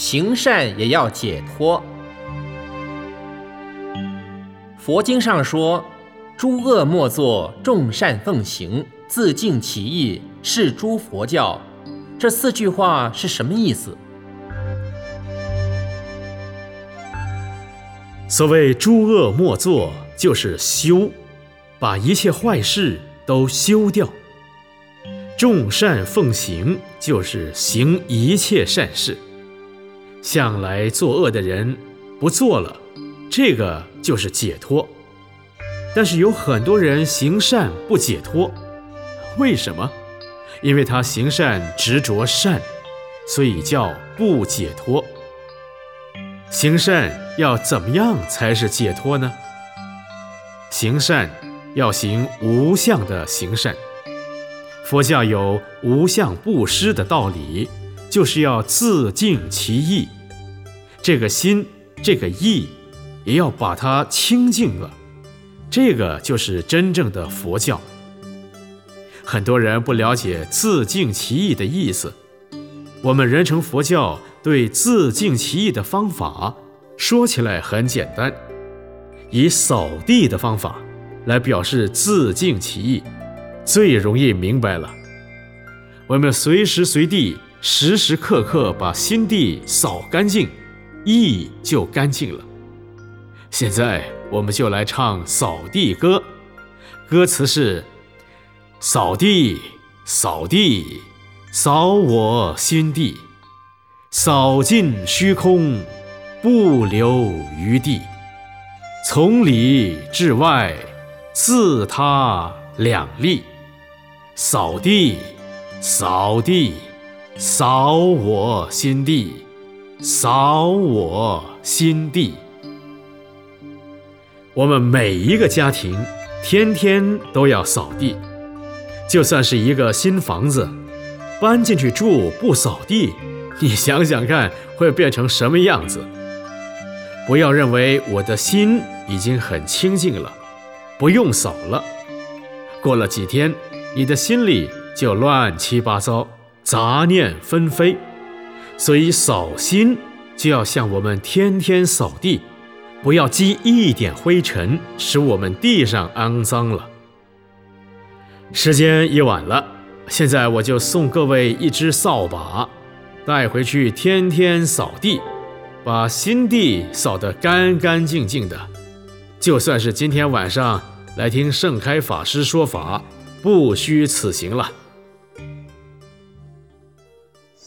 行善也要解脱。佛经上说：“诸恶莫作，众善奉行，自净其意，是诸佛教。”这四句话是什么意思？所谓“诸恶莫作”，就是修，把一切坏事都修掉；“众善奉行”，就是行一切善事。向来作恶的人不做了，这个就是解脱。但是有很多人行善不解脱，为什么？因为他行善执着善，所以叫不解脱。行善要怎么样才是解脱呢？行善要行无相的行善。佛教有无相布施的道理。就是要自净其意，这个心，这个意，也要把它清净了。这个就是真正的佛教。很多人不了解自净其意的意思。我们人成佛教对自净其意的方法，说起来很简单，以扫地的方法来表示自净其意，最容易明白了。我们随时随地。时时刻刻把心地扫干净，意就干净了。现在我们就来唱扫地歌，歌词是：扫地，扫地，扫我心地，扫尽虚空，不留余地，从里至外，自他两利。扫地，扫地。扫我心地，扫我心地。我们每一个家庭天天都要扫地，就算是一个新房子，搬进去住不扫地，你想想看会变成什么样子？不要认为我的心已经很清净了，不用扫了，过了几天，你的心里就乱七八糟。杂念纷飞，所以扫心就要像我们天天扫地，不要积一点灰尘，使我们地上肮脏了。时间已晚了，现在我就送各位一支扫把，带回去天天扫地，把心地扫得干干净净的。就算是今天晚上来听盛开法师说法，不虚此行了。